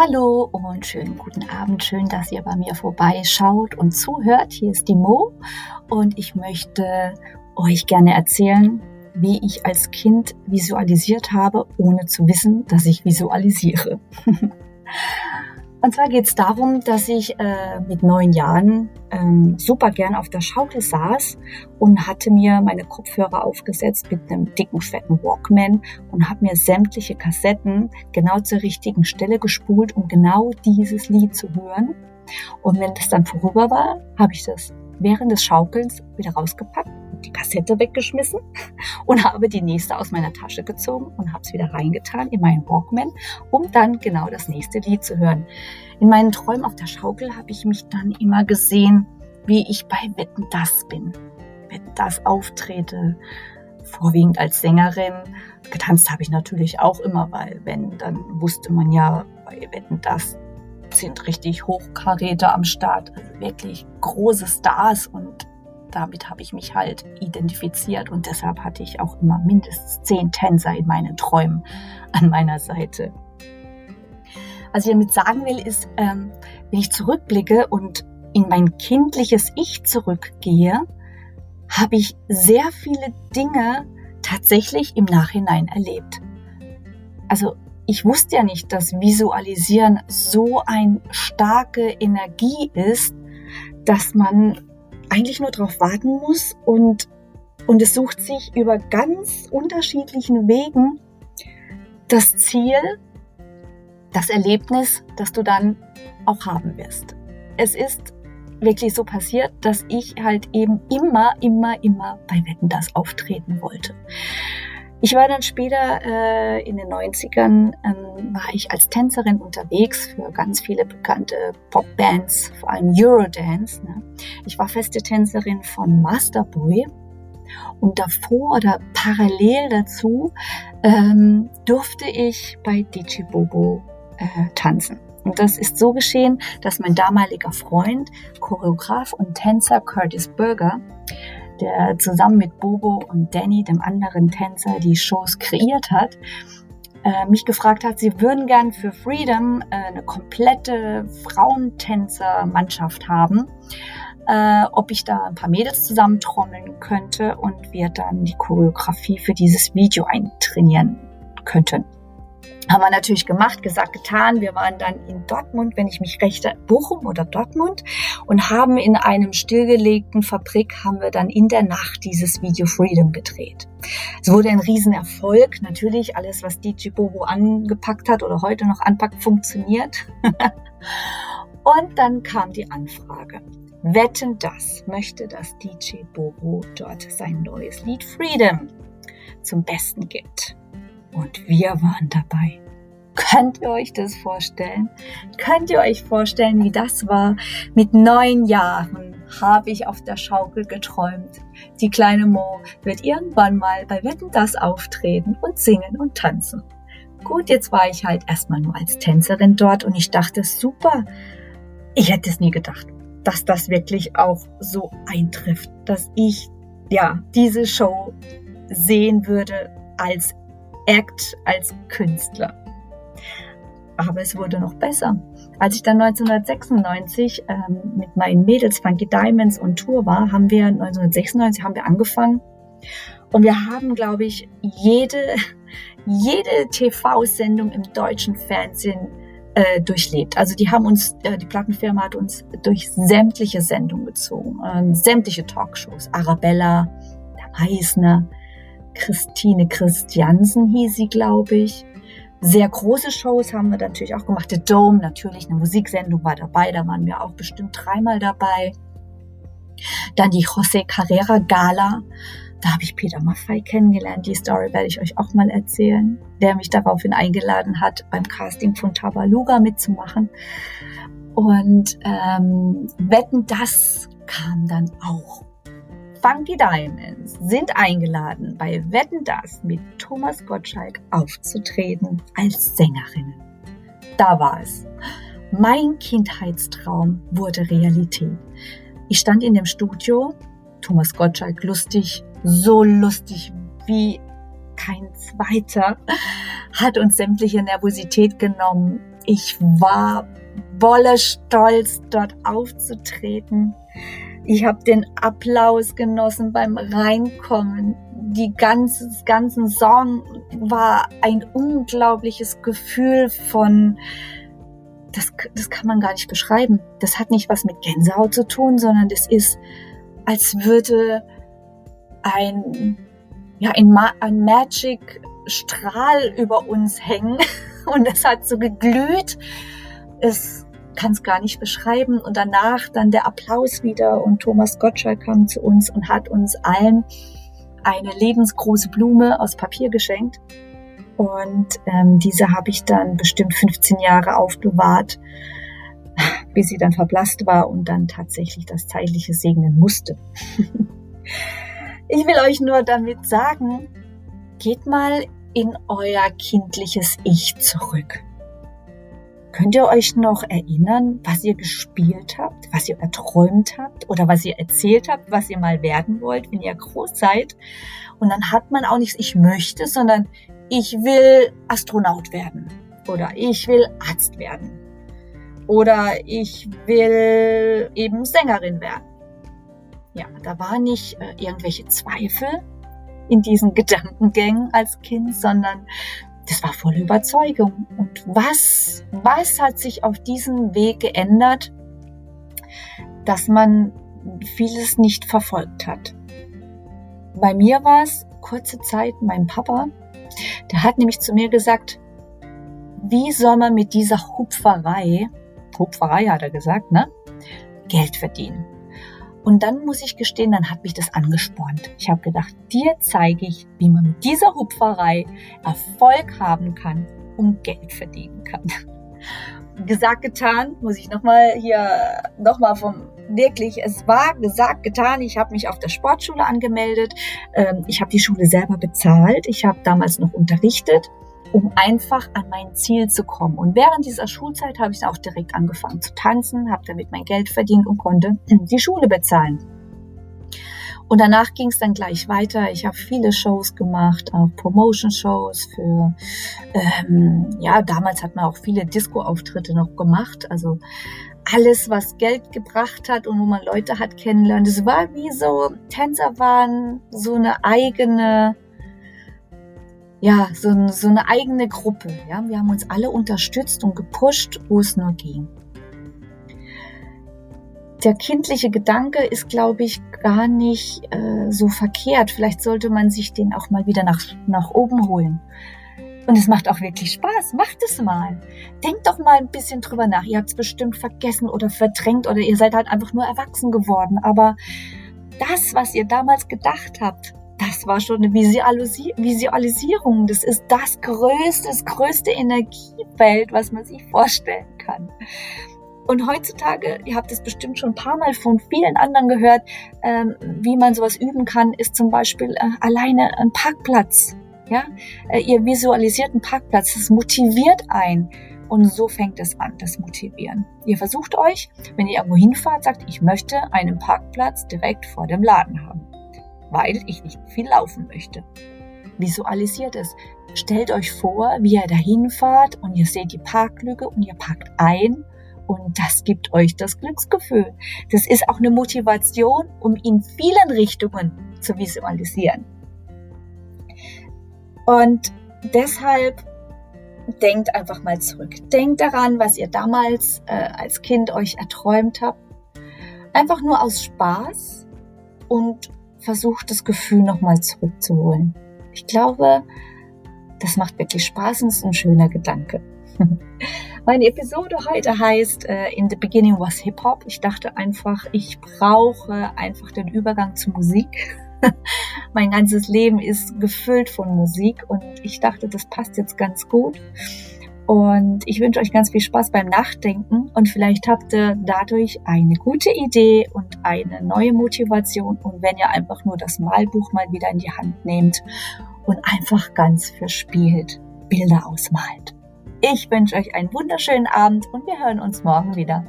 Hallo und schönen guten Abend. Schön, dass ihr bei mir vorbeischaut und zuhört. Hier ist die Mo und ich möchte euch gerne erzählen, wie ich als Kind visualisiert habe, ohne zu wissen, dass ich visualisiere. Und zwar geht es darum, dass ich äh, mit neun Jahren ähm, super gern auf der Schaukel saß und hatte mir meine Kopfhörer aufgesetzt mit einem dicken, fetten Walkman und habe mir sämtliche Kassetten genau zur richtigen Stelle gespult, um genau dieses Lied zu hören. Und wenn das dann vorüber war, habe ich das während des Schaukelns wieder rausgepackt die Kassette weggeschmissen und habe die nächste aus meiner Tasche gezogen und habe es wieder reingetan in meinen Walkman, um dann genau das nächste Lied zu hören. In meinen Träumen auf der Schaukel habe ich mich dann immer gesehen, wie ich bei Wetten das bin. Wetten das auftrete, vorwiegend als Sängerin. Getanzt habe ich natürlich auch immer, weil wenn, dann wusste man ja bei Wetten das sind richtig Hochkaräter am Start, also wirklich große Stars und damit habe ich mich halt identifiziert und deshalb hatte ich auch immer mindestens zehn Tänzer in meinen Träumen an meiner Seite. Was ich damit sagen will, ist, ähm, wenn ich zurückblicke und in mein kindliches Ich zurückgehe, habe ich sehr viele Dinge tatsächlich im Nachhinein erlebt. Also ich wusste ja nicht, dass Visualisieren so eine starke Energie ist, dass man eigentlich nur darauf warten muss und, und es sucht sich über ganz unterschiedlichen Wegen das Ziel, das Erlebnis, das du dann auch haben wirst. Es ist wirklich so passiert, dass ich halt eben immer, immer, immer bei Wetten das auftreten wollte. Ich war dann später äh, in den 90ern, ähm, war ich als Tänzerin unterwegs für ganz viele bekannte Popbands, vor allem Eurodance. Ne? Ich war feste Tänzerin von Masterboy und davor oder parallel dazu ähm, durfte ich bei DJ Bobo äh, tanzen. Und das ist so geschehen, dass mein damaliger Freund, Choreograf und Tänzer Curtis Berger, der zusammen mit Bobo und Danny, dem anderen Tänzer, die Shows kreiert hat, äh, mich gefragt hat, sie würden gern für Freedom äh, eine komplette Frauentänzer-Mannschaft haben, äh, ob ich da ein paar Mädels zusammentrommeln könnte und wir dann die Choreografie für dieses Video eintrainieren könnten. Haben wir natürlich gemacht, gesagt, getan. Wir waren dann in Dortmund, wenn ich mich rechte, Bochum oder Dortmund und haben in einem stillgelegten Fabrik, haben wir dann in der Nacht dieses Video Freedom gedreht. Es wurde ein Riesenerfolg. Natürlich, alles, was DJ Bobo angepackt hat oder heute noch anpackt, funktioniert. und dann kam die Anfrage. Wetten das möchte, dass DJ Bobo dort sein neues Lied Freedom zum Besten gibt. Und wir waren dabei. Könnt ihr euch das vorstellen? Könnt ihr euch vorstellen, wie das war? Mit neun Jahren habe ich auf der Schaukel geträumt. Die kleine Mo wird irgendwann mal bei Wetten das auftreten und singen und tanzen. Gut, jetzt war ich halt erstmal nur als Tänzerin dort und ich dachte, super. Ich hätte es nie gedacht, dass das wirklich auch so eintrifft, dass ich ja diese Show sehen würde als Act als Künstler. Aber es wurde noch besser. Als ich dann 1996 ähm, mit meinen Mädels Funky Diamonds on Tour war, haben wir 1996 haben wir angefangen und wir haben, glaube ich, jede jede TV-Sendung im deutschen Fernsehen äh, durchlebt. Also die haben uns, äh, die Plattenfirma hat uns durch sämtliche Sendungen gezogen, äh, sämtliche Talkshows, Arabella, der Meisner, Christine Christiansen hieß sie, glaube ich. Sehr große Shows haben wir natürlich auch gemacht. The Dome, natürlich, eine Musiksendung war dabei, da waren wir auch bestimmt dreimal dabei. Dann die José Carrera Gala. Da habe ich Peter Maffei kennengelernt. Die Story werde ich euch auch mal erzählen, der mich daraufhin eingeladen hat, beim Casting von Tabaluga mitzumachen. Und ähm, Wetten, das kam dann auch. Funky Diamonds sind eingeladen, bei Wetten das mit Thomas Gottschalk aufzutreten als Sängerinnen. Da war es. Mein Kindheitstraum wurde Realität. Ich stand in dem Studio, Thomas Gottschalk lustig, so lustig wie kein zweiter, hat uns sämtliche Nervosität genommen. ich war voller Stolz, dort aufzutreten. Ich habe den Applaus genossen beim Reinkommen. Die ganze, ganzen Song war ein unglaubliches Gefühl von, das, das kann man gar nicht beschreiben. Das hat nicht was mit Gänsehaut zu tun, sondern das ist, als würde ein, ja, ein, Ma ein Magic-Strahl über uns hängen und es hat so geglüht. Es kann es gar nicht beschreiben. Und danach dann der Applaus wieder und Thomas Gottschalk kam zu uns und hat uns allen eine lebensgroße Blume aus Papier geschenkt. Und ähm, diese habe ich dann bestimmt 15 Jahre aufbewahrt, bis sie dann verblasst war und dann tatsächlich das Zeitliche segnen musste. ich will euch nur damit sagen, geht mal in euer kindliches Ich zurück. Könnt ihr euch noch erinnern, was ihr gespielt habt, was ihr erträumt habt oder was ihr erzählt habt, was ihr mal werden wollt, wenn ihr groß seid? Und dann hat man auch nichts, ich möchte, sondern ich will Astronaut werden oder ich will Arzt werden oder ich will eben Sängerin werden. Ja, da war nicht äh, irgendwelche Zweifel in diesen Gedankengängen als Kind, sondern das war volle Überzeugung. Und was, was hat sich auf diesem Weg geändert, dass man vieles nicht verfolgt hat? Bei mir war es kurze Zeit mein Papa, der hat nämlich zu mir gesagt, wie soll man mit dieser Hupferei, Hupferei hat er gesagt, ne, Geld verdienen? Und dann muss ich gestehen, dann hat mich das angespornt. Ich habe gedacht, dir zeige ich, wie man mit dieser Hupferei Erfolg haben kann und Geld verdienen kann. Gesagt, getan, muss ich nochmal hier, nochmal vom, wirklich, es war gesagt, getan. Ich habe mich auf der Sportschule angemeldet. Ähm, ich habe die Schule selber bezahlt. Ich habe damals noch unterrichtet um einfach an mein Ziel zu kommen. Und während dieser Schulzeit habe ich auch direkt angefangen zu tanzen, habe damit mein Geld verdient und konnte die Schule bezahlen. Und danach ging es dann gleich weiter. Ich habe viele Shows gemacht, auch Promotion-Shows für, ähm, ja, damals hat man auch viele Disco-Auftritte noch gemacht. Also alles, was Geld gebracht hat und wo man Leute hat kennenlernen. Es war wie so, Tänzer waren so eine eigene ja, so, so eine eigene Gruppe. Ja? Wir haben uns alle unterstützt und gepusht, wo es nur ging. Der kindliche Gedanke ist, glaube ich, gar nicht äh, so verkehrt. Vielleicht sollte man sich den auch mal wieder nach, nach oben holen. Und es macht auch wirklich Spaß. Macht es mal. Denkt doch mal ein bisschen drüber nach. Ihr habt es bestimmt vergessen oder verdrängt oder ihr seid halt einfach nur erwachsen geworden. Aber das, was ihr damals gedacht habt, das war schon eine Visualisierung. Das ist das größte, das größte Energiefeld, was man sich vorstellen kann. Und heutzutage, ihr habt es bestimmt schon ein paar Mal von vielen anderen gehört, ähm, wie man sowas üben kann, ist zum Beispiel äh, alleine ein Parkplatz. Ja, äh, ihr visualisiert einen Parkplatz, das motiviert ein. Und so fängt es an, das Motivieren. Ihr versucht euch, wenn ihr irgendwo hinfahrt, sagt, ich möchte einen Parkplatz direkt vor dem Laden haben weil ich nicht viel laufen möchte. Visualisiert es. Stellt euch vor, wie ihr dahin fahrt und ihr seht die Parklücke und ihr parkt ein und das gibt euch das Glücksgefühl. Das ist auch eine Motivation, um in vielen Richtungen zu visualisieren. Und deshalb denkt einfach mal zurück. Denkt daran, was ihr damals äh, als Kind euch erträumt habt. Einfach nur aus Spaß und versucht, das Gefühl nochmal zurückzuholen. Ich glaube, das macht wirklich Spaß und ist ein schöner Gedanke. Meine Episode heute heißt uh, In the Beginning was Hip Hop. Ich dachte einfach, ich brauche einfach den Übergang zu Musik. mein ganzes Leben ist gefüllt von Musik und ich dachte, das passt jetzt ganz gut. Und ich wünsche euch ganz viel Spaß beim Nachdenken und vielleicht habt ihr dadurch eine gute Idee und eine neue Motivation. Und wenn ihr einfach nur das Malbuch mal wieder in die Hand nehmt und einfach ganz verspielt Bilder ausmalt. Ich wünsche euch einen wunderschönen Abend und wir hören uns morgen wieder.